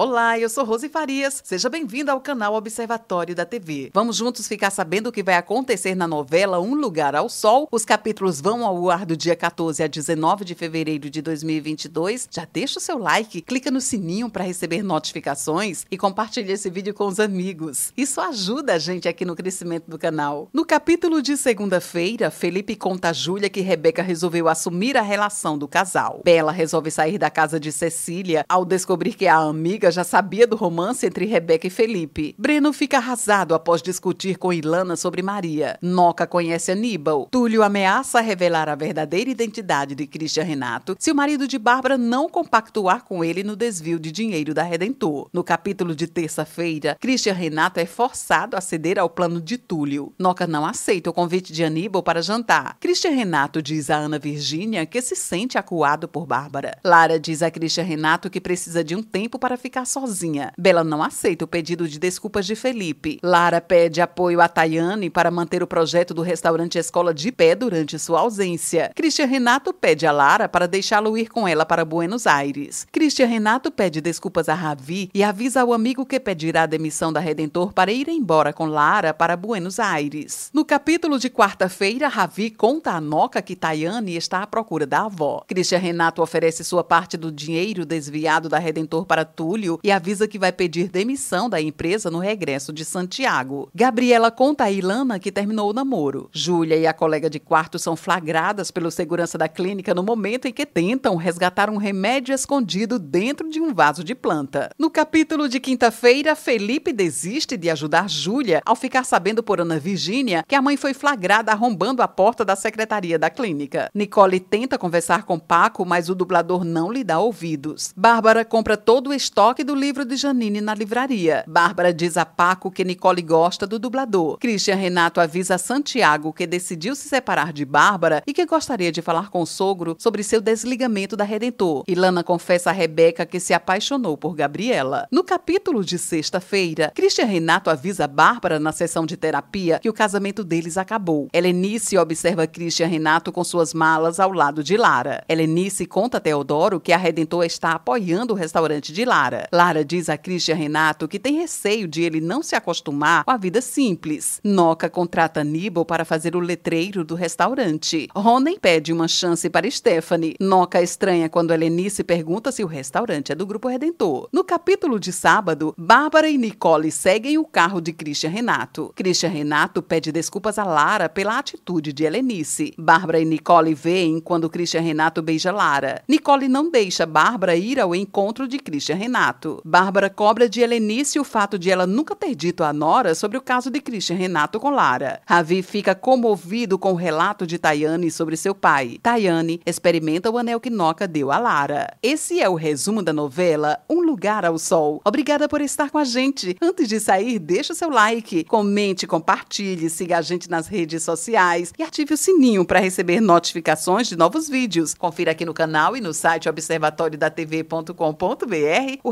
Olá, eu sou Rose Farias. Seja bem-vindo ao canal Observatório da TV. Vamos juntos ficar sabendo o que vai acontecer na novela Um Lugar ao Sol. Os capítulos vão ao ar do dia 14 a 19 de fevereiro de 2022. Já deixa o seu like, clica no sininho para receber notificações e compartilha esse vídeo com os amigos. Isso ajuda a gente aqui no crescimento do canal. No capítulo de segunda-feira, Felipe conta a Júlia que Rebeca resolveu assumir a relação do casal. Bela resolve sair da casa de Cecília ao descobrir que a amiga já sabia do romance entre Rebeca e Felipe. Breno fica arrasado após discutir com Ilana sobre Maria. Noca conhece Aníbal. Túlio ameaça revelar a verdadeira identidade de Christian Renato se o marido de Bárbara não compactuar com ele no desvio de dinheiro da Redentor. No capítulo de terça-feira, Christian Renato é forçado a ceder ao plano de Túlio. Noca não aceita o convite de Aníbal para jantar. Christian Renato diz a Ana Virgínia que se sente acuado por Bárbara. Lara diz a Christian Renato que precisa de um tempo para ficar ficar sozinha. Bela não aceita o pedido de desculpas de Felipe. Lara pede apoio a Tayane para manter o projeto do restaurante Escola de pé durante sua ausência. Christian Renato pede a Lara para deixá-lo ir com ela para Buenos Aires. Christian Renato pede desculpas a Ravi e avisa ao amigo que pedirá a demissão da Redentor para ir embora com Lara para Buenos Aires. No capítulo de quarta-feira, Ravi conta a Noca que Tayane está à procura da avó. Christian Renato oferece sua parte do dinheiro desviado da Redentor para Túlio e avisa que vai pedir demissão da empresa no regresso de Santiago. Gabriela conta a Ilana que terminou o namoro. Júlia e a colega de quarto são flagradas pelo segurança da clínica no momento em que tentam resgatar um remédio escondido dentro de um vaso de planta. No capítulo de quinta-feira, Felipe desiste de ajudar Júlia ao ficar sabendo por Ana Virgínia que a mãe foi flagrada arrombando a porta da secretaria da clínica. Nicole tenta conversar com Paco, mas o dublador não lhe dá ouvidos. Bárbara compra todo o estoque estoque do livro de Janine na livraria. Bárbara diz a Paco que Nicole gosta do dublador. Christian Renato avisa Santiago que decidiu se separar de Bárbara e que gostaria de falar com o sogro sobre seu desligamento da Redentor. Ilana confessa a Rebeca que se apaixonou por Gabriela. No capítulo de sexta-feira, Christian Renato avisa Bárbara na sessão de terapia que o casamento deles acabou. Helenice observa Christian Renato com suas malas ao lado de Lara. Helenice conta a Teodoro que a Redentor está apoiando o restaurante de Lara. Lara diz a Christian Renato que tem receio de ele não se acostumar com a vida simples. Noca contrata Aníbal para fazer o letreiro do restaurante. Ronen pede uma chance para Stephanie. Noca estranha quando Helenice pergunta se o restaurante é do Grupo Redentor. No capítulo de sábado, Bárbara e Nicole seguem o carro de Christian Renato. Christian Renato pede desculpas a Lara pela atitude de Helenice. Bárbara e Nicole veem quando Christian Renato beija Lara. Nicole não deixa Bárbara ir ao encontro de Christian Renato fato. Bárbara cobra de Helenice o fato de ela nunca ter dito à Nora sobre o caso de Christian Renato com Lara. Ravi fica comovido com o relato de Tayane sobre seu pai. Tayane experimenta o anel que Noca deu a Lara. Esse é o resumo da novela Um Lugar ao Sol. Obrigada por estar com a gente. Antes de sair, deixa o seu like, comente, compartilhe, siga a gente nas redes sociais e ative o sininho para receber notificações de novos vídeos. Confira aqui no canal e no site observatoriodatv.com.br o